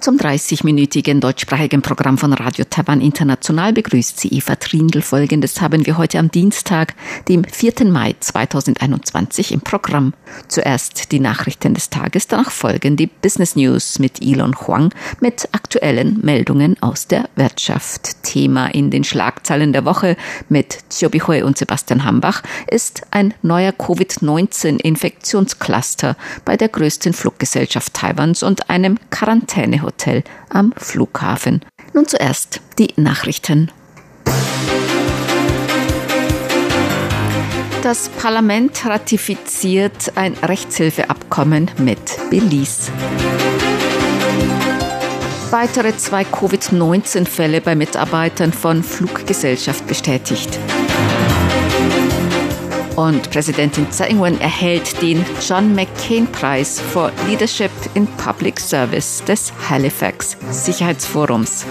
Zum 30-minütigen deutschsprachigen Programm von Radio Taiwan International begrüßt sie Eva Trindl. Folgendes haben wir heute am Dienstag, dem 4. Mai 2021 im Programm. Zuerst die Nachrichten des Tages, danach folgen die Business News mit Elon Huang mit aktuellen Meldungen aus der Wirtschaft. Thema in den Schlagzeilen der Woche mit Chiobi Hui und Sebastian Hambach ist ein neuer Covid-19-Infektionscluster bei der größten Fluggesellschaft Taiwans und einem Quarantänehotel Hotel am Flughafen. Nun zuerst die Nachrichten. Das Parlament ratifiziert ein Rechtshilfeabkommen mit Belize. Weitere zwei Covid-19-Fälle bei Mitarbeitern von Fluggesellschaft bestätigt. Und Präsidentin Tsai Ing-wen erhält den John McCain-Preis for Leadership in Public Service des Halifax Sicherheitsforums.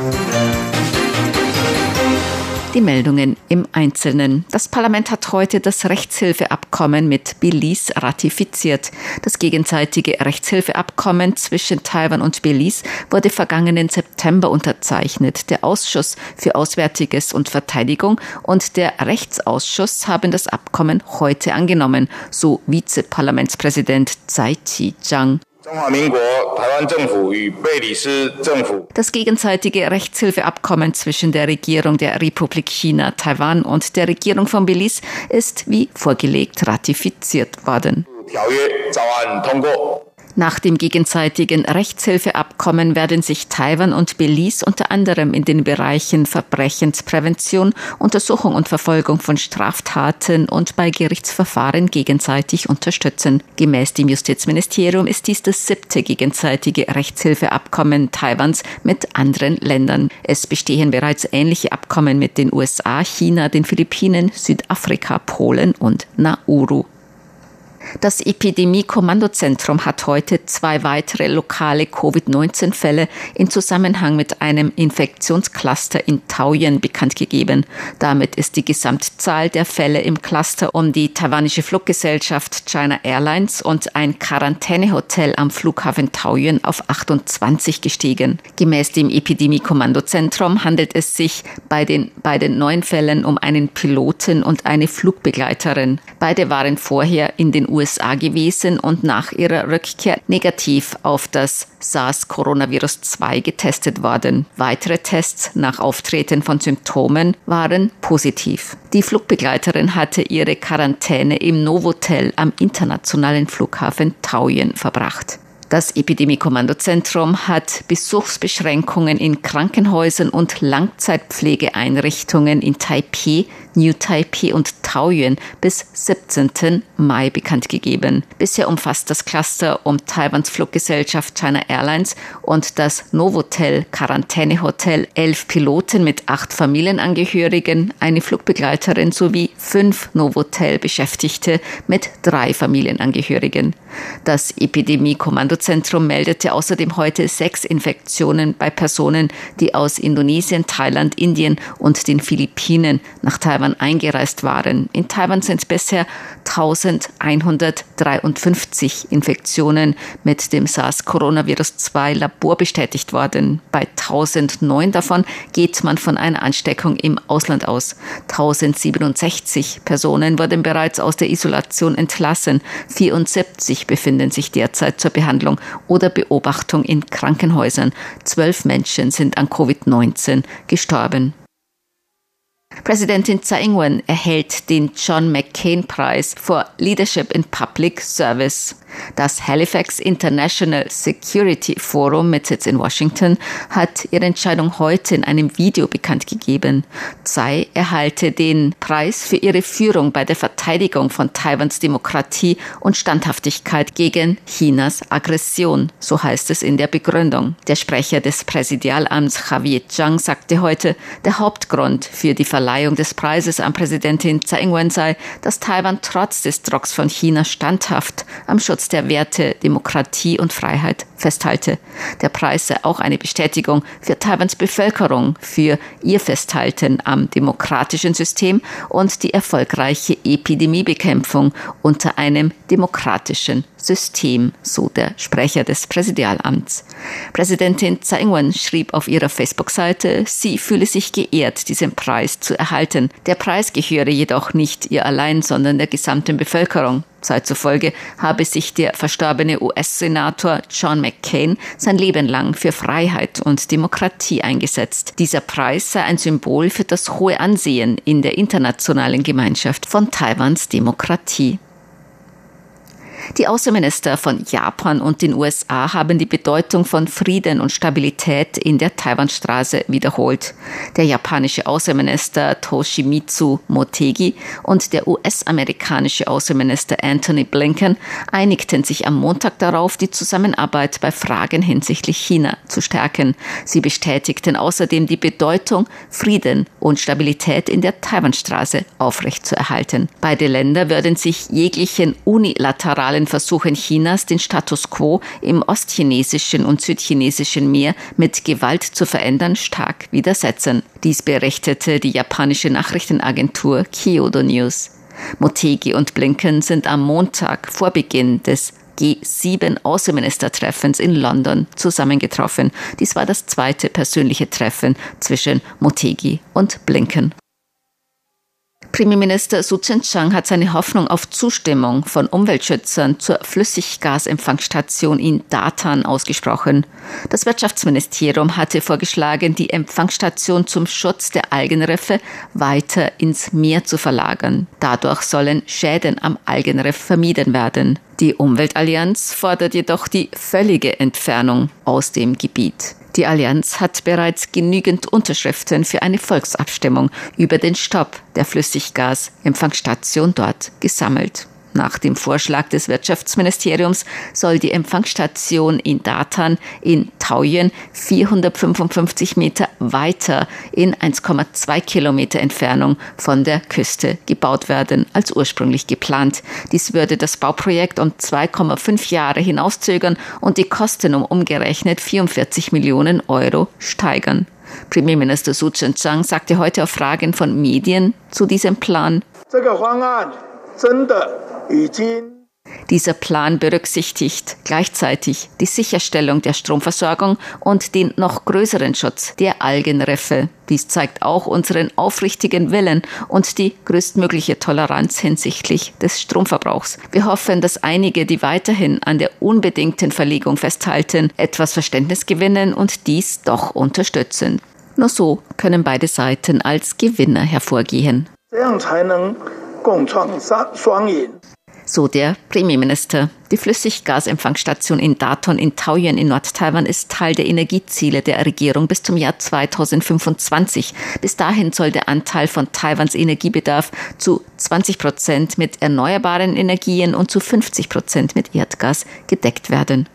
Die Meldungen im Einzelnen. Das Parlament hat heute das Rechtshilfeabkommen mit Belize ratifiziert. Das gegenseitige Rechtshilfeabkommen zwischen Taiwan und Belize wurde vergangenen September unterzeichnet. Der Ausschuss für Auswärtiges und Verteidigung und der Rechtsausschuss haben das Abkommen heute angenommen, so Vizeparlamentspräsident Tsai Chi-Chang. Das gegenseitige Rechtshilfeabkommen zwischen der Regierung der Republik China, Taiwan und der Regierung von Belize ist wie vorgelegt ratifiziert worden. Nach dem gegenseitigen Rechtshilfeabkommen werden sich Taiwan und Belize unter anderem in den Bereichen Verbrechensprävention, Untersuchung und Verfolgung von Straftaten und bei Gerichtsverfahren gegenseitig unterstützen. Gemäß dem Justizministerium ist dies das siebte gegenseitige Rechtshilfeabkommen Taiwans mit anderen Ländern. Es bestehen bereits ähnliche Abkommen mit den USA, China, den Philippinen, Südafrika, Polen und Nauru. Das Epidemie-Kommandozentrum hat heute zwei weitere lokale Covid-19-Fälle in Zusammenhang mit einem Infektionscluster in Taoyuan bekannt gegeben. Damit ist die Gesamtzahl der Fälle im Cluster um die taiwanische Fluggesellschaft China Airlines und ein Quarantänehotel am Flughafen Taoyuan auf 28 gestiegen. Gemäß dem Epidemie-Kommandozentrum handelt es sich bei den beiden neuen Fällen um einen Piloten und eine Flugbegleiterin. Beide waren vorher in den USA gewesen und nach ihrer Rückkehr negativ auf das SARS-Coronavirus 2 getestet worden. Weitere Tests nach Auftreten von Symptomen waren positiv. Die Flugbegleiterin hatte ihre Quarantäne im Novotel am internationalen Flughafen Taoyuan verbracht. Das Epidemie-Kommandozentrum hat Besuchsbeschränkungen in Krankenhäusern und Langzeitpflegeeinrichtungen in Taipei, New Taipei und Taoyuan bis 17. Mai bekannt gegeben. Bisher umfasst das Cluster um Taiwans Fluggesellschaft China Airlines und das Novotel Quarantänehotel elf Piloten mit acht Familienangehörigen, eine Flugbegleiterin sowie fünf Novotel-Beschäftigte mit drei Familienangehörigen. Das Epidemie-Kommandozentrum meldete außerdem heute sechs Infektionen bei Personen, die aus Indonesien, Thailand, Indien und den Philippinen nach Taiwan eingereist waren. In Taiwan sind bisher 1153 Infektionen mit dem SARS-Coronavirus-2 Labor bestätigt worden. Bei 1009 davon geht man von einer Ansteckung im Ausland aus. 1067 Personen wurden bereits aus der Isolation entlassen. 74 befinden sich derzeit zur Behandlung oder Beobachtung in Krankenhäusern. Zwölf Menschen sind an Covid-19 gestorben. Präsidentin Tsai Ing-wen erhält den John McCain Preis for Leadership in Public Service. Das Halifax International Security Forum mit Sitz in Washington hat ihre Entscheidung heute in einem Video bekannt gegeben. Tsai erhalte den Preis für ihre Führung bei der Verteidigung von Taiwans Demokratie und Standhaftigkeit gegen Chinas Aggression, so heißt es in der Begründung. Der Sprecher des Präsidialamts Javier Zhang sagte heute, der Hauptgrund für die Verleihung des Preises an Präsidentin Tsai Ing-wen sei, dass Taiwan trotz des Drucks von China standhaft am Schutz Schutz der Werte Demokratie und Freiheit festhalte. Der Preis sei auch eine Bestätigung für Taiwans Bevölkerung für ihr Festhalten am demokratischen System und die erfolgreiche Epidemiebekämpfung unter einem demokratischen System, so der Sprecher des Präsidialamts. Präsidentin Tsai Ing-wen schrieb auf ihrer Facebook-Seite, sie fühle sich geehrt, diesen Preis zu erhalten. Der Preis gehöre jedoch nicht ihr allein, sondern der gesamten Bevölkerung. Zeit zufolge habe sich der verstorbene US-Senator John McCain sein Leben lang für Freiheit und Demokratie eingesetzt. Dieser Preis sei ein Symbol für das hohe Ansehen in der internationalen Gemeinschaft von Taiwans Demokratie. Die Außenminister von Japan und den USA haben die Bedeutung von Frieden und Stabilität in der Taiwanstraße wiederholt. Der japanische Außenminister Toshimitsu Motegi und der US-amerikanische Außenminister Anthony Blinken einigten sich am Montag darauf, die Zusammenarbeit bei Fragen hinsichtlich China zu stärken. Sie bestätigten außerdem die Bedeutung, Frieden und Stabilität in der Taiwanstraße aufrechtzuerhalten. Beide Länder würden sich jeglichen unilateralen weiteren Versuchen Chinas, den Status quo im ostchinesischen und südchinesischen Meer mit Gewalt zu verändern, stark widersetzen. Dies berichtete die japanische Nachrichtenagentur Kyodo News. Motegi und Blinken sind am Montag vor Beginn des G7-Außenministertreffens in London zusammengetroffen. Dies war das zweite persönliche Treffen zwischen Motegi und Blinken. Premierminister Su Tseng-Chang hat seine Hoffnung auf Zustimmung von Umweltschützern zur Flüssiggasempfangsstation in Datan ausgesprochen. Das Wirtschaftsministerium hatte vorgeschlagen, die Empfangsstation zum Schutz der Algenriffe weiter ins Meer zu verlagern. Dadurch sollen Schäden am Algenriff vermieden werden. Die Umweltallianz fordert jedoch die völlige Entfernung aus dem Gebiet. Die Allianz hat bereits genügend Unterschriften für eine Volksabstimmung über den Stopp der Flüssiggasempfangsstation dort gesammelt. Nach dem Vorschlag des Wirtschaftsministeriums soll die Empfangsstation in Datan in Taoyuan 455 Meter weiter in 1,2 Kilometer Entfernung von der Küste gebaut werden als ursprünglich geplant. Dies würde das Bauprojekt um 2,5 Jahre hinauszögern und die Kosten um umgerechnet 44 Millionen Euro steigern. Premierminister Su Chen-chang sagte heute auf Fragen von Medien zu diesem Plan. Dieser Plan berücksichtigt gleichzeitig die Sicherstellung der Stromversorgung und den noch größeren Schutz der Algenriffe. Dies zeigt auch unseren aufrichtigen Willen und die größtmögliche Toleranz hinsichtlich des Stromverbrauchs. Wir hoffen, dass einige, die weiterhin an der unbedingten Verlegung festhalten, etwas Verständnis gewinnen und dies doch unterstützen. Nur so können beide Seiten als Gewinner hervorgehen so der Premierminister. Die Flüssiggasempfangsstation in Daton in Taoyuan in Nordtaiwan ist Teil der Energieziele der Regierung bis zum Jahr 2025. Bis dahin soll der Anteil von Taiwans Energiebedarf zu 20 Prozent mit erneuerbaren Energien und zu 50 Prozent mit Erdgas gedeckt werden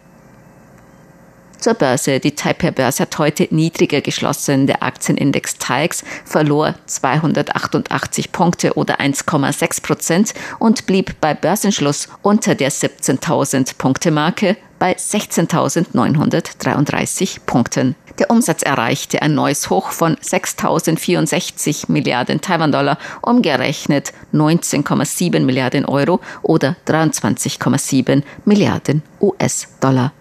zur Börse. Die Taipei-Börse hat heute niedriger geschlossen. Der Aktienindex TAIX verlor 288 Punkte oder 1,6 Prozent und blieb bei Börsenschluss unter der 17.000 Punkte Marke bei 16.933 Punkten. Der Umsatz erreichte ein neues Hoch von 6.064 Milliarden Taiwan-Dollar, umgerechnet 19,7 Milliarden Euro oder 23,7 Milliarden US-Dollar.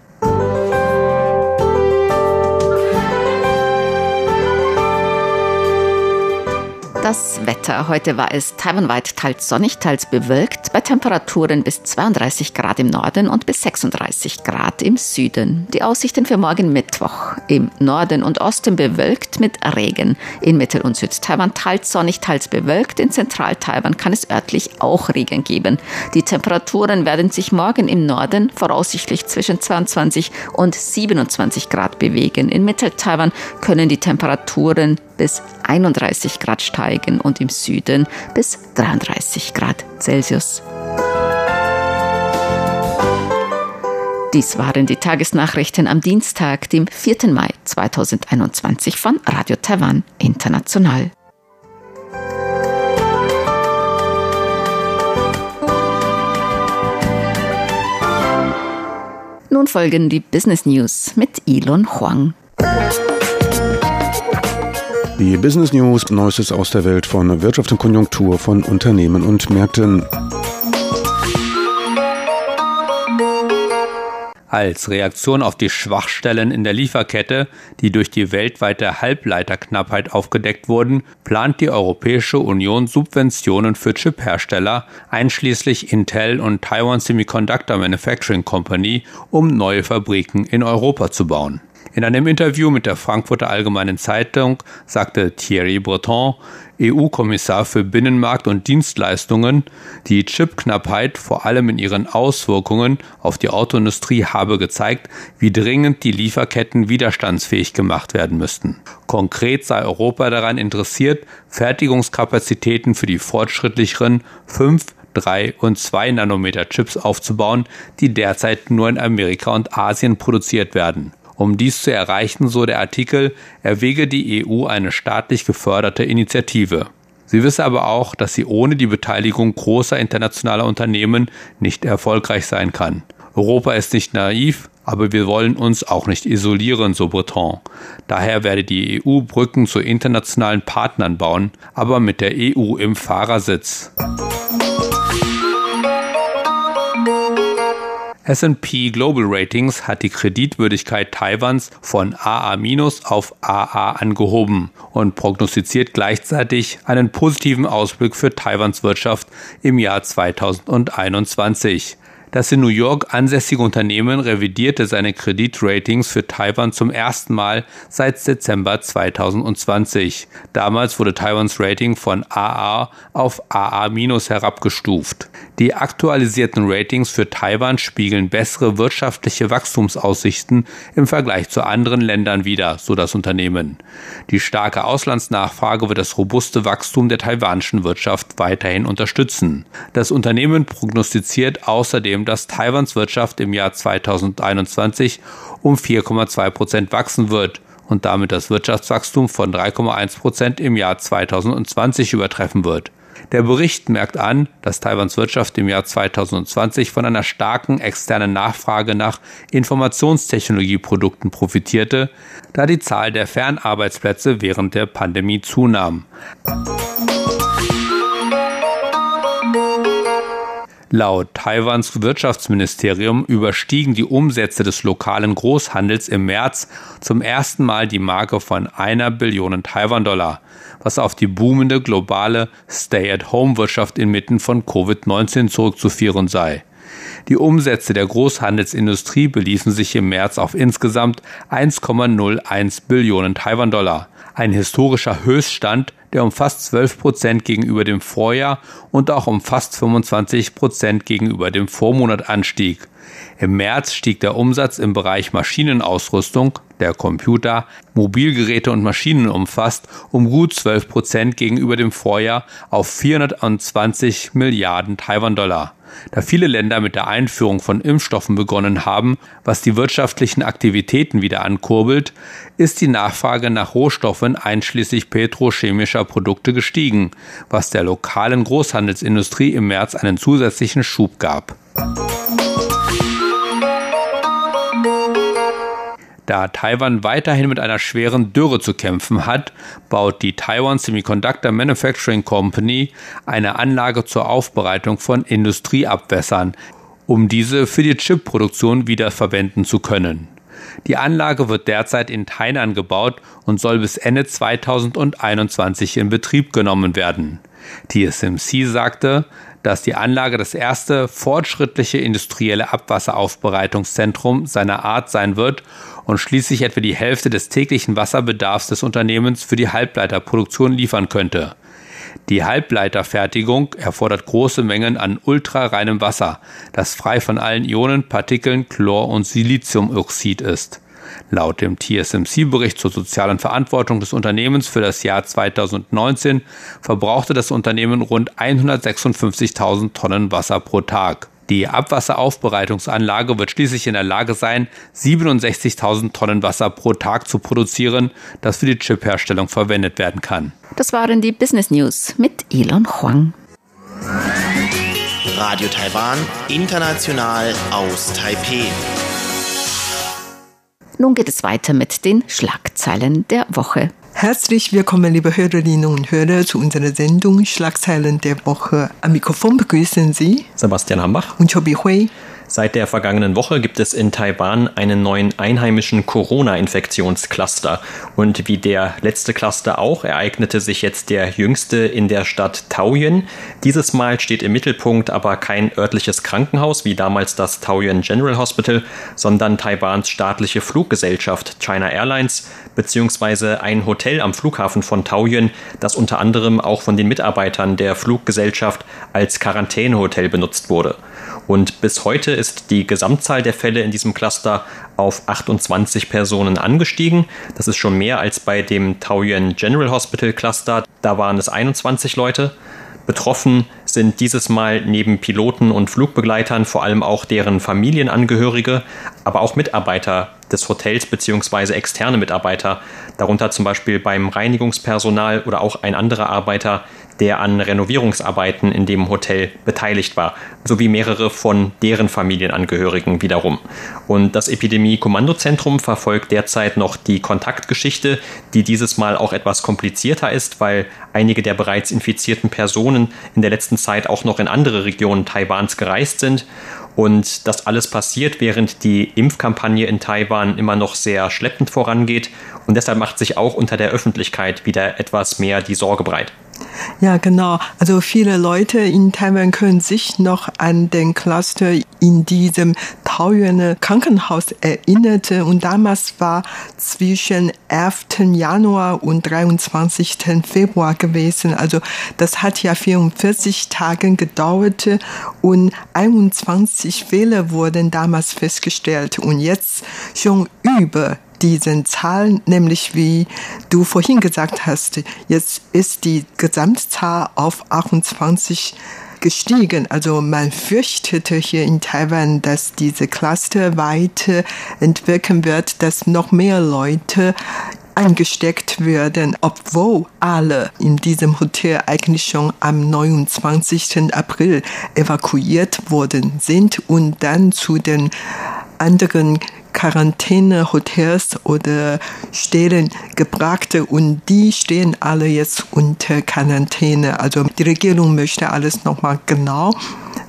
Das Wetter. Heute war es taiwanweit teils sonnig, teils bewölkt, bei Temperaturen bis 32 Grad im Norden und bis 36 Grad im Süden. Die Aussichten für morgen Mittwoch. Im Norden und Osten bewölkt mit Regen. In Mittel- und Südtaiwan teils sonnig, teils bewölkt. In Zentral-Taiwan kann es örtlich auch Regen geben. Die Temperaturen werden sich morgen im Norden voraussichtlich zwischen 22 und 27 Grad bewegen. In Mittel-Taiwan können die Temperaturen bis 31 Grad steigen und im Süden bis 33 Grad Celsius. Dies waren die Tagesnachrichten am Dienstag, dem 4. Mai 2021 von Radio Taiwan International. nun folgen die Business News mit Elon Huang. Die Business News, Neuestes aus der Welt von Wirtschaft und Konjunktur von Unternehmen und Märkten. Als Reaktion auf die Schwachstellen in der Lieferkette, die durch die weltweite Halbleiterknappheit aufgedeckt wurden, plant die Europäische Union Subventionen für Chiphersteller, einschließlich Intel und Taiwan Semiconductor Manufacturing Company, um neue Fabriken in Europa zu bauen. In einem Interview mit der Frankfurter Allgemeinen Zeitung sagte Thierry Breton, EU-Kommissar für Binnenmarkt und Dienstleistungen, die Chipknappheit vor allem in ihren Auswirkungen auf die Autoindustrie habe gezeigt, wie dringend die Lieferketten widerstandsfähig gemacht werden müssten. Konkret sei Europa daran interessiert, Fertigungskapazitäten für die fortschrittlicheren 5 3 und 2 Nanometer Chips aufzubauen, die derzeit nur in Amerika und Asien produziert werden. Um dies zu erreichen, so der Artikel, erwäge die EU eine staatlich geförderte Initiative. Sie wisse aber auch, dass sie ohne die Beteiligung großer internationaler Unternehmen nicht erfolgreich sein kann. Europa ist nicht naiv, aber wir wollen uns auch nicht isolieren, so Breton. Daher werde die EU Brücken zu internationalen Partnern bauen, aber mit der EU im Fahrersitz. S&P Global Ratings hat die Kreditwürdigkeit Taiwans von AA- auf AA angehoben und prognostiziert gleichzeitig einen positiven Ausblick für Taiwans Wirtschaft im Jahr 2021. Das in New York ansässige Unternehmen revidierte seine Kreditratings für Taiwan zum ersten Mal seit Dezember 2020. Damals wurde Taiwans Rating von AA auf AA- herabgestuft. Die aktualisierten Ratings für Taiwan spiegeln bessere wirtschaftliche Wachstumsaussichten im Vergleich zu anderen Ländern wider, so das Unternehmen. Die starke Auslandsnachfrage wird das robuste Wachstum der taiwanischen Wirtschaft weiterhin unterstützen. Das Unternehmen prognostiziert außerdem, dass Taiwans Wirtschaft im Jahr 2021 um 4,2 Prozent wachsen wird und damit das Wirtschaftswachstum von 3,1 Prozent im Jahr 2020 übertreffen wird. Der Bericht merkt an, dass Taiwans Wirtschaft im Jahr 2020 von einer starken externen Nachfrage nach Informationstechnologieprodukten profitierte, da die Zahl der Fernarbeitsplätze während der Pandemie zunahm. Laut Taiwans Wirtschaftsministerium überstiegen die Umsätze des lokalen Großhandels im März zum ersten Mal die Marke von einer Billion Taiwan-Dollar, was auf die boomende globale Stay-at-Home-Wirtschaft inmitten von Covid-19 zurückzuführen sei. Die Umsätze der Großhandelsindustrie beliefen sich im März auf insgesamt 1,01 Billionen Taiwan-Dollar, ein historischer Höchststand, der um fast 12 Prozent gegenüber dem Vorjahr und auch um fast 25 Prozent gegenüber dem Vormonat anstieg. Im März stieg der Umsatz im Bereich Maschinenausrüstung, der Computer, Mobilgeräte und Maschinen umfasst, um gut 12 Prozent gegenüber dem Vorjahr auf 420 Milliarden Taiwan-Dollar. Da viele Länder mit der Einführung von Impfstoffen begonnen haben, was die wirtschaftlichen Aktivitäten wieder ankurbelt, ist die Nachfrage nach Rohstoffen einschließlich petrochemischer Produkte gestiegen, was der lokalen Großhandelsindustrie im März einen zusätzlichen Schub gab. Da Taiwan weiterhin mit einer schweren Dürre zu kämpfen hat, baut die Taiwan Semiconductor Manufacturing Company eine Anlage zur Aufbereitung von Industrieabwässern, um diese für die Chipproduktion wiederverwenden zu können. Die Anlage wird derzeit in Tainan gebaut und soll bis Ende 2021 in Betrieb genommen werden. TSMC sagte, dass die Anlage das erste fortschrittliche industrielle Abwasseraufbereitungszentrum seiner Art sein wird und schließlich etwa die Hälfte des täglichen Wasserbedarfs des Unternehmens für die Halbleiterproduktion liefern könnte. Die Halbleiterfertigung erfordert große Mengen an ultrareinem Wasser, das frei von allen Ionen, Partikeln, Chlor und Siliziumoxid ist. Laut dem TSMC-Bericht zur sozialen Verantwortung des Unternehmens für das Jahr 2019 verbrauchte das Unternehmen rund 156.000 Tonnen Wasser pro Tag. Die Abwasseraufbereitungsanlage wird schließlich in der Lage sein, 67.000 Tonnen Wasser pro Tag zu produzieren, das für die Chipherstellung verwendet werden kann. Das waren die Business News mit Elon Huang. Radio Taiwan, international aus Taipeh. Nun geht es weiter mit den Schlagzeilen der Woche. Herzlich willkommen, liebe Hörerinnen und Hörer, zu unserer Sendung Schlagzeilen der Woche. Am Mikrofon begrüßen Sie Sebastian Hambach und Chobi Hui. Seit der vergangenen Woche gibt es in Taiwan einen neuen einheimischen Corona-Infektionscluster. Und wie der letzte Cluster auch, ereignete sich jetzt der jüngste in der Stadt Taoyuan. Dieses Mal steht im Mittelpunkt aber kein örtliches Krankenhaus wie damals das Taoyuan General Hospital, sondern Taiwans staatliche Fluggesellschaft China Airlines beziehungsweise ein Hotel am Flughafen von Taoyuan, das unter anderem auch von den Mitarbeitern der Fluggesellschaft als Quarantänehotel benutzt wurde. Und bis heute ist die Gesamtzahl der Fälle in diesem Cluster auf 28 Personen angestiegen. Das ist schon mehr als bei dem Taoyuan General Hospital Cluster. Da waren es 21 Leute. Betroffen sind dieses Mal neben Piloten und Flugbegleitern vor allem auch deren Familienangehörige, aber auch Mitarbeiter des Hotels bzw. externe Mitarbeiter, darunter zum Beispiel beim Reinigungspersonal oder auch ein anderer Arbeiter, der an Renovierungsarbeiten in dem Hotel beteiligt war, sowie mehrere von deren Familienangehörigen wiederum. Und das Epidemie-Kommandozentrum verfolgt derzeit noch die Kontaktgeschichte, die dieses Mal auch etwas komplizierter ist, weil einige der bereits infizierten Personen in der letzten Zeit auch noch in andere Regionen Taiwans gereist sind. Und das alles passiert, während die Impfkampagne in Taiwan immer noch sehr schleppend vorangeht. Und deshalb macht sich auch unter der Öffentlichkeit wieder etwas mehr die Sorge breit. Ja, genau. Also viele Leute in Taiwan können sich noch an den Cluster in diesem Taoyuaner Krankenhaus erinnern. Und damals war zwischen 11. Januar und 23. Februar gewesen. Also das hat ja 44 Tage gedauert und 21 Fälle wurden damals festgestellt und jetzt schon über diesen Zahlen, nämlich wie du vorhin gesagt hast, jetzt ist die Gesamtzahl auf 28 gestiegen. Also man fürchtete hier in Taiwan, dass diese Cluster weiter entwickeln wird, dass noch mehr Leute eingesteckt werden, obwohl alle in diesem Hotel eigentlich schon am 29. April evakuiert worden sind und dann zu den anderen Quarantänehotels oder Stellen gebracht und die stehen alle jetzt unter Quarantäne. Also die Regierung möchte alles nochmal genau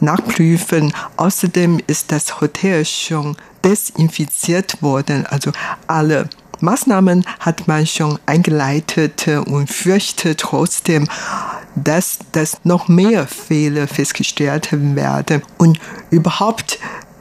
nachprüfen. Außerdem ist das Hotel schon desinfiziert worden, also alle Maßnahmen hat man schon eingeleitet und fürchtet trotzdem, dass das noch mehr Fehler festgestellt werden. Und überhaupt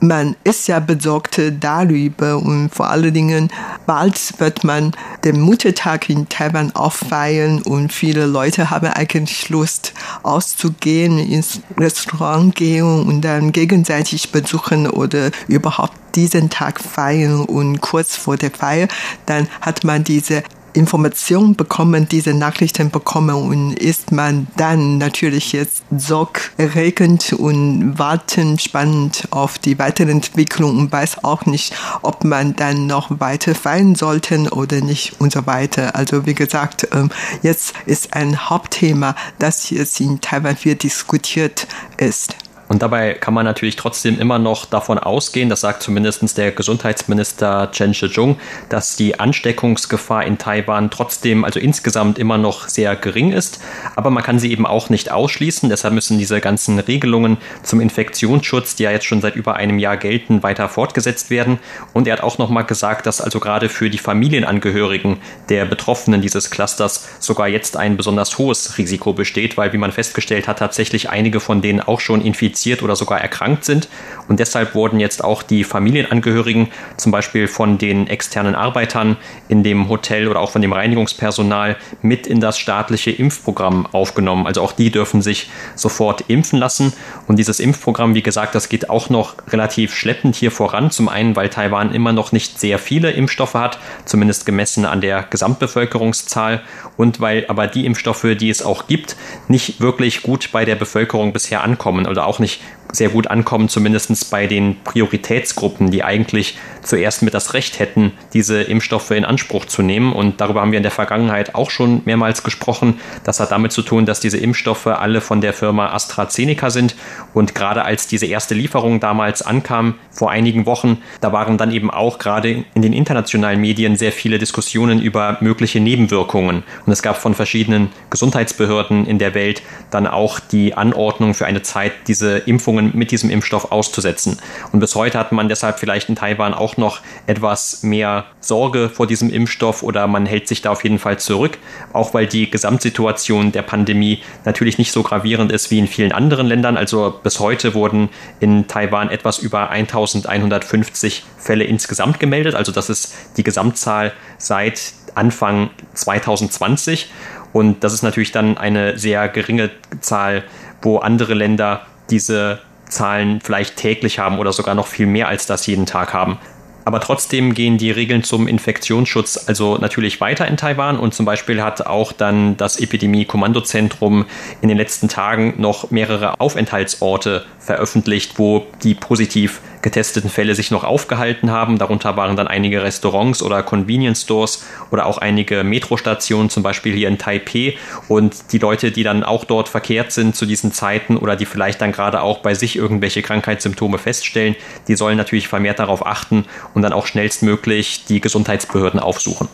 man ist ja besorgt darüber und vor allen Dingen bald wird man den Muttertag in Taiwan auffeiern und viele Leute haben eigentlich Lust auszugehen, ins Restaurant gehen und dann gegenseitig besuchen oder überhaupt diesen Tag feiern und kurz vor der Feier, dann hat man diese Informationen bekommen, diese Nachrichten bekommen und ist man dann natürlich jetzt sorgerregend und warten spannend auf die weitere Entwicklung und weiß auch nicht, ob man dann noch weiter feiern sollte oder nicht und so weiter. Also wie gesagt, ähm, jetzt ist ein Hauptthema, das jetzt in Taiwan viel diskutiert ist. Und dabei kann man natürlich trotzdem immer noch davon ausgehen, das sagt zumindest der Gesundheitsminister Chen Shih-chung, dass die Ansteckungsgefahr in Taiwan trotzdem, also insgesamt immer noch sehr gering ist. Aber man kann sie eben auch nicht ausschließen. Deshalb müssen diese ganzen Regelungen zum Infektionsschutz, die ja jetzt schon seit über einem Jahr gelten, weiter fortgesetzt werden. Und er hat auch nochmal gesagt, dass also gerade für die Familienangehörigen der Betroffenen dieses Clusters sogar jetzt ein besonders hohes Risiko besteht, weil, wie man festgestellt hat, tatsächlich einige von denen auch schon infiziert infiziert oder sogar erkrankt sind. Und deshalb wurden jetzt auch die Familienangehörigen, zum Beispiel von den externen Arbeitern in dem Hotel oder auch von dem Reinigungspersonal, mit in das staatliche Impfprogramm aufgenommen. Also auch die dürfen sich sofort impfen lassen. Und dieses Impfprogramm, wie gesagt, das geht auch noch relativ schleppend hier voran. Zum einen, weil Taiwan immer noch nicht sehr viele Impfstoffe hat, zumindest gemessen an der Gesamtbevölkerungszahl. Und weil aber die Impfstoffe, die es auch gibt, nicht wirklich gut bei der Bevölkerung bisher ankommen oder auch nicht sehr gut ankommen, zumindest bei den Prioritätsgruppen, die eigentlich zuerst mit das Recht hätten, diese Impfstoffe in Anspruch zu nehmen. Und darüber haben wir in der Vergangenheit auch schon mehrmals gesprochen. Das hat damit zu tun, dass diese Impfstoffe alle von der Firma AstraZeneca sind. Und gerade als diese erste Lieferung damals ankam, vor einigen Wochen, da waren dann eben auch gerade in den internationalen Medien sehr viele Diskussionen über mögliche Nebenwirkungen. Und es gab von verschiedenen Gesundheitsbehörden in der Welt dann auch die Anordnung für eine Zeit, diese Impfungen mit diesem Impfstoff auszusetzen. Und bis heute hat man deshalb vielleicht in Taiwan auch noch etwas mehr Sorge vor diesem Impfstoff oder man hält sich da auf jeden Fall zurück, auch weil die Gesamtsituation der Pandemie natürlich nicht so gravierend ist wie in vielen anderen Ländern. Also bis heute wurden in Taiwan etwas über 1150 Fälle insgesamt gemeldet. Also das ist die Gesamtzahl seit Anfang 2020. Und das ist natürlich dann eine sehr geringe Zahl, wo andere Länder diese Zahlen vielleicht täglich haben oder sogar noch viel mehr als das jeden Tag haben. Aber trotzdem gehen die Regeln zum Infektionsschutz also natürlich weiter in Taiwan und zum Beispiel hat auch dann das Epidemie-Kommandozentrum in den letzten Tagen noch mehrere Aufenthaltsorte veröffentlicht, wo die positiv getesteten Fälle sich noch aufgehalten haben. Darunter waren dann einige Restaurants oder Convenience Stores oder auch einige Metrostationen, zum Beispiel hier in Taipei. Und die Leute, die dann auch dort verkehrt sind zu diesen Zeiten oder die vielleicht dann gerade auch bei sich irgendwelche Krankheitssymptome feststellen, die sollen natürlich vermehrt darauf achten und dann auch schnellstmöglich die Gesundheitsbehörden aufsuchen.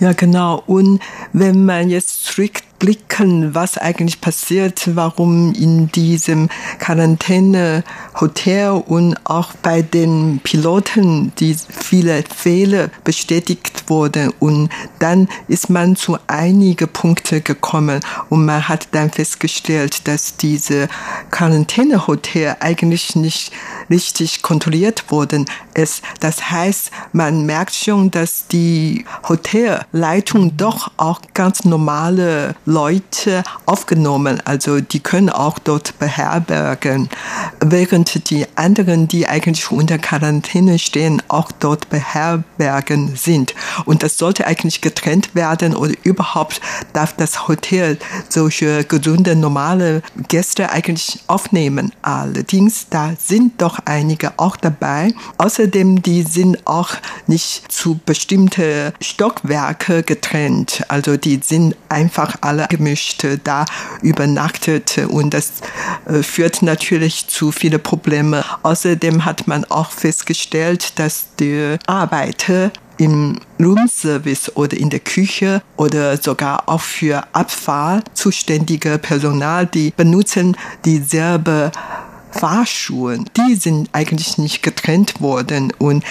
Ja, genau. Und wenn man jetzt zurück blicken, was eigentlich passiert, warum in diesem Quarantäne-Hotel und auch bei den Piloten die viele Fehler bestätigt wurden. Und dann ist man zu einigen Punkten gekommen und man hat dann festgestellt, dass diese Quarantäne-Hotel eigentlich nicht richtig kontrolliert worden ist. Das heißt, man merkt schon, dass die Hotelleitung doch auch ganz normale Leute aufgenommen, also die können auch dort beherbergen, während die anderen, die eigentlich unter Quarantäne stehen, auch dort beherbergen sind. Und das sollte eigentlich getrennt werden oder überhaupt darf das Hotel solche gesunde, normale Gäste eigentlich aufnehmen. Allerdings, da sind doch einige auch dabei. Außerdem, die sind auch nicht zu bestimmte Stockwerke getrennt. Also die sind einfach alle gemischt da übernachtet und das äh, führt natürlich zu vielen Problemen. Außerdem hat man auch festgestellt, dass die Arbeiter im Roomservice oder in der Küche oder sogar auch für Abfall zuständige Personal, die benutzen dieselbe Fahrschuhe. Die sind eigentlich nicht getrennt worden und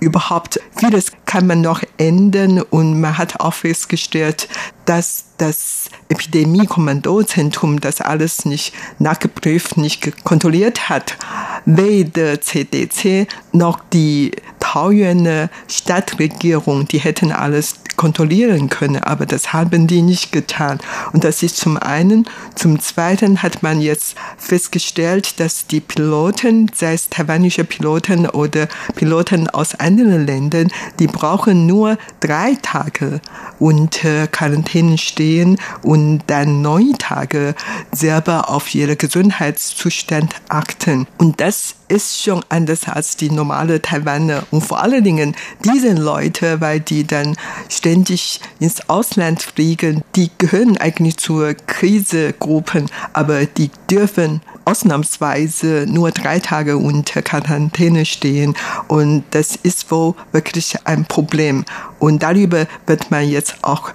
überhaupt vieles kann man noch ändern und man hat auch festgestellt, dass das Epidemie-Kommandozentrum das alles nicht nachgeprüft, nicht kontrolliert hat. Weder CDC noch die Taoyuaner Stadtregierung, die hätten alles kontrollieren können, aber das haben die nicht getan. Und das ist zum einen. Zum zweiten hat man jetzt festgestellt, dass die Piloten, sei es taiwanische Piloten oder Piloten aus anderen Ländern, die brauchen nur drei Tage unter Quarantäne stehen und dann neun Tage selber auf ihren Gesundheitszustand achten. Und das ist schon anders als die normale Taiwaner. Und vor allen Dingen diese Leute, weil die dann ständig ins Ausland fliegen, die gehören eigentlich zur Krisegruppen, aber die dürfen ausnahmsweise nur drei Tage unter Quarantäne stehen. Und das ist wohl wirklich ein Problem. Und darüber wird man jetzt auch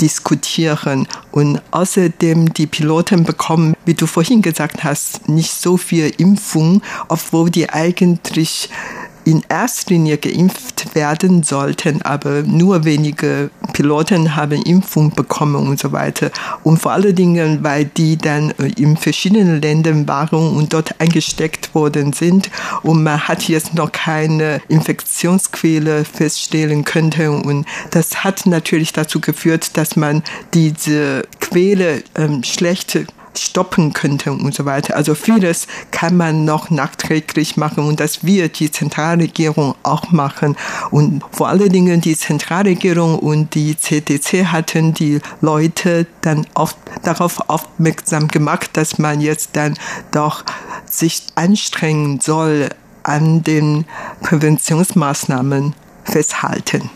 diskutieren. Und außerdem, die Piloten bekommen, wie du vorhin gesagt hast, nicht so viel Impfung, obwohl die eigentlich in erster Linie geimpft werden sollten, aber nur wenige Piloten haben Impfung bekommen und so weiter. Und vor allen Dingen, weil die dann äh, in verschiedenen Ländern waren und dort eingesteckt worden sind und man hat jetzt noch keine Infektionsquelle feststellen können und das hat natürlich dazu geführt, dass man diese Quelle ähm, schlecht stoppen könnte und so weiter. Also vieles kann man noch nachträglich machen und das wird die Zentralregierung auch machen. Und vor allen Dingen die Zentralregierung und die CDC hatten die Leute dann oft darauf aufmerksam gemacht, dass man jetzt dann doch sich anstrengen soll, an den Präventionsmaßnahmen festhalten.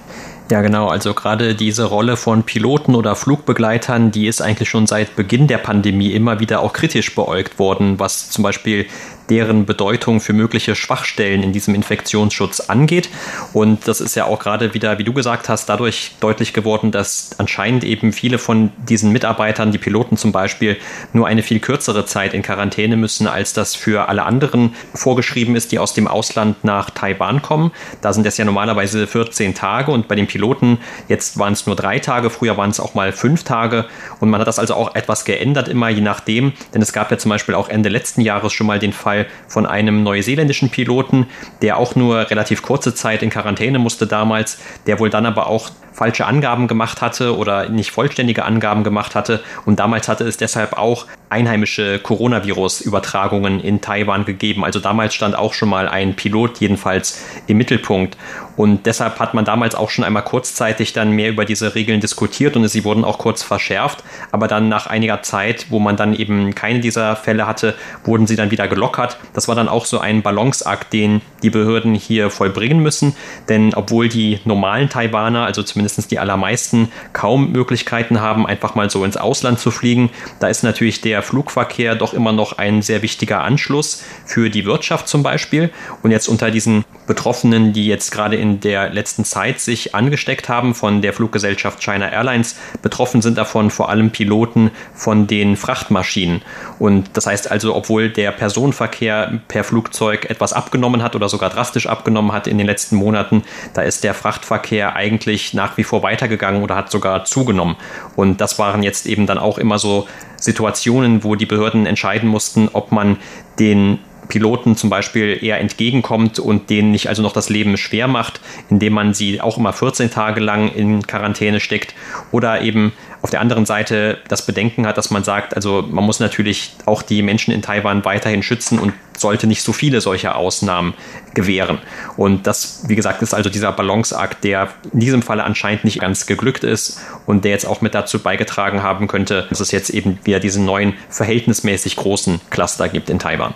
Ja, genau. Also gerade diese Rolle von Piloten oder Flugbegleitern, die ist eigentlich schon seit Beginn der Pandemie immer wieder auch kritisch beäugt worden, was zum Beispiel deren Bedeutung für mögliche Schwachstellen in diesem Infektionsschutz angeht. Und das ist ja auch gerade wieder, wie du gesagt hast, dadurch deutlich geworden, dass anscheinend eben viele von diesen Mitarbeitern, die Piloten zum Beispiel, nur eine viel kürzere Zeit in Quarantäne müssen, als das für alle anderen vorgeschrieben ist, die aus dem Ausland nach Taiwan kommen. Da sind es ja normalerweise 14 Tage und bei den Piloten jetzt waren es nur drei Tage, früher waren es auch mal fünf Tage. Und man hat das also auch etwas geändert, immer je nachdem. Denn es gab ja zum Beispiel auch Ende letzten Jahres schon mal den Fall, von einem neuseeländischen Piloten, der auch nur relativ kurze Zeit in Quarantäne musste damals, der wohl dann aber auch falsche Angaben gemacht hatte oder nicht vollständige Angaben gemacht hatte. Und damals hatte es deshalb auch einheimische Coronavirus-Übertragungen in Taiwan gegeben. Also damals stand auch schon mal ein Pilot jedenfalls im Mittelpunkt. Und deshalb hat man damals auch schon einmal kurzzeitig dann mehr über diese Regeln diskutiert und sie wurden auch kurz verschärft. Aber dann nach einiger Zeit, wo man dann eben keine dieser Fälle hatte, wurden sie dann wieder gelockert. Das war dann auch so ein Balanceakt, den die Behörden hier vollbringen müssen. Denn obwohl die normalen Taiwaner, also zumindest die allermeisten, kaum Möglichkeiten haben, einfach mal so ins Ausland zu fliegen, da ist natürlich der Flugverkehr doch immer noch ein sehr wichtiger Anschluss für die Wirtschaft zum Beispiel. Und jetzt unter diesen Betroffenen, die jetzt gerade in der letzten Zeit sich angesteckt haben von der Fluggesellschaft China Airlines, betroffen sind davon vor allem Piloten von den Frachtmaschinen. Und das heißt also, obwohl der Personenverkehr per Flugzeug etwas abgenommen hat oder sogar drastisch abgenommen hat in den letzten Monaten, da ist der Frachtverkehr eigentlich nach wie vor weitergegangen oder hat sogar zugenommen. Und das waren jetzt eben dann auch immer so Situationen, wo die Behörden entscheiden mussten, ob man den Piloten zum Beispiel eher entgegenkommt und denen nicht also noch das Leben schwer macht, indem man sie auch immer 14 Tage lang in Quarantäne steckt oder eben auf der anderen Seite das Bedenken hat, dass man sagt, also man muss natürlich auch die Menschen in Taiwan weiterhin schützen und sollte nicht so viele solcher Ausnahmen gewähren. Und das, wie gesagt, ist also dieser Balanceakt, der in diesem Falle anscheinend nicht ganz geglückt ist und der jetzt auch mit dazu beigetragen haben könnte, dass es jetzt eben wieder diesen neuen verhältnismäßig großen Cluster gibt in Taiwan.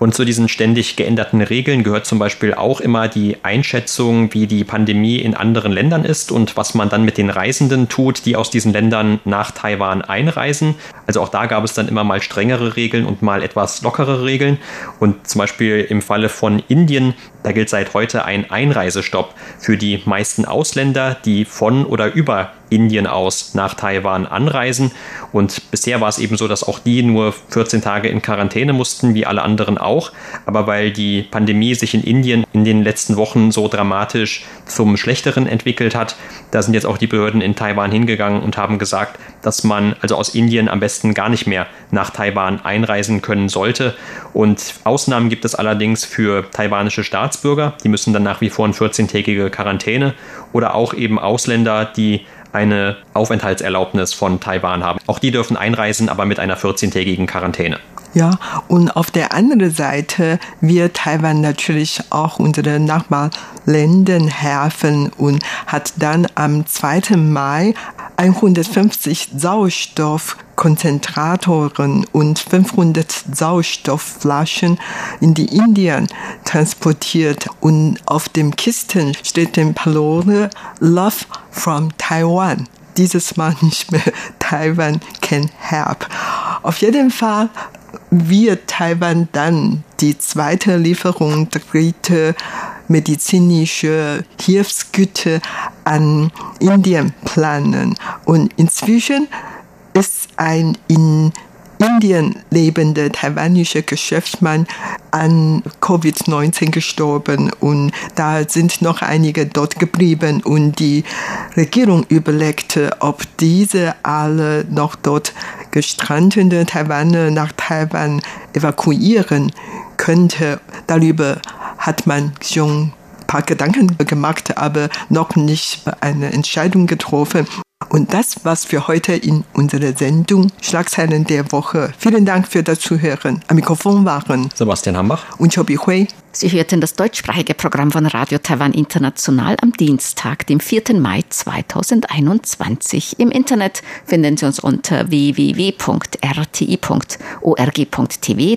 Und zu diesen ständig geänderten Regeln gehört zum Beispiel auch immer die Einschätzung, wie die Pandemie in anderen Ländern ist und was man dann mit den Reisenden tut, die aus diesen Ländern nach Taiwan einreisen. Also auch da gab es dann immer mal strengere Regeln und mal etwas lockere Regeln. Und zum Beispiel im Falle von Indien, da gilt seit heute ein Einreisestopp für die meisten Ausländer, die von oder über Indien aus nach Taiwan anreisen. Und bisher war es eben so, dass auch die nur 14 Tage in Quarantäne mussten, wie alle anderen auch. Aber weil die Pandemie sich in Indien in den letzten Wochen so dramatisch zum Schlechteren entwickelt hat, da sind jetzt auch die Behörden in Taiwan hingegangen und haben gesagt, dass man also aus Indien am besten gar nicht mehr nach Taiwan einreisen können sollte. Und Ausnahmen gibt es allerdings für taiwanische Staatsbürger. Die müssen dann nach wie vor in 14-tägige Quarantäne oder auch eben Ausländer, die eine Aufenthaltserlaubnis von Taiwan haben. Auch die dürfen einreisen, aber mit einer 14-tägigen Quarantäne. Ja, und auf der anderen Seite wird Taiwan natürlich auch unsere Nachbarländern helfen und hat dann am 2. Mai 150 Sauerstoffkonzentratoren und 500 Sauerstoffflaschen in die Indien transportiert und auf dem Kisten steht die Parole Love from Taiwan. Dieses Mal nicht mehr Taiwan can help. Auf jeden Fall wird Taiwan dann die zweite Lieferung dritte medizinische Hilfsgüter an Indien planen. Und inzwischen ist ein in Indien lebender taiwanischer Geschäftsmann an Covid-19 gestorben und da sind noch einige dort geblieben und die Regierung überlegte, ob diese alle noch dort gestrandete Taiwaner nach Taiwan evakuieren könnte. Darüber hat man schon ein paar Gedanken gemacht, aber noch nicht eine Entscheidung getroffen. Und das war's für heute in unserer Sendung Schlagzeilen der Woche. Vielen Dank für das Zuhören. Am Mikrofon waren Sebastian Hambach und Chobi Hui. Sie hörten das deutschsprachige Programm von Radio Taiwan International am Dienstag, dem 4. Mai 2021. Im Internet finden Sie uns unter www.rti.org.tv,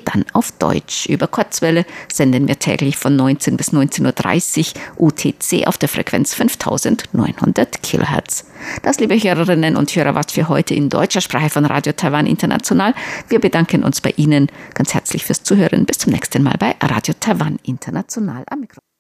dann auf Deutsch. Über Kurzwelle senden wir täglich von 19 bis 19.30 Uhr UTC auf der Frequenz 5900 kHz. Das, liebe Hörerinnen und Hörer, was für heute in deutscher Sprache von Radio Taiwan International. Wir bedanken uns bei Ihnen ganz herzlich fürs Zuhören. Bis zum nächsten Mal bei Radio Taiwan International am Mikro.